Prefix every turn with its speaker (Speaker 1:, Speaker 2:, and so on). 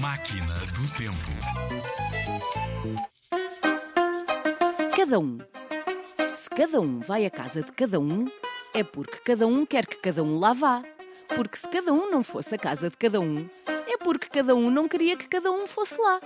Speaker 1: Máquina do Tempo.
Speaker 2: Cada um. Se cada um vai à casa de cada um, é porque cada um quer que cada um lá vá. Porque se cada um não fosse à casa de cada um, é porque cada um não queria que cada um fosse lá.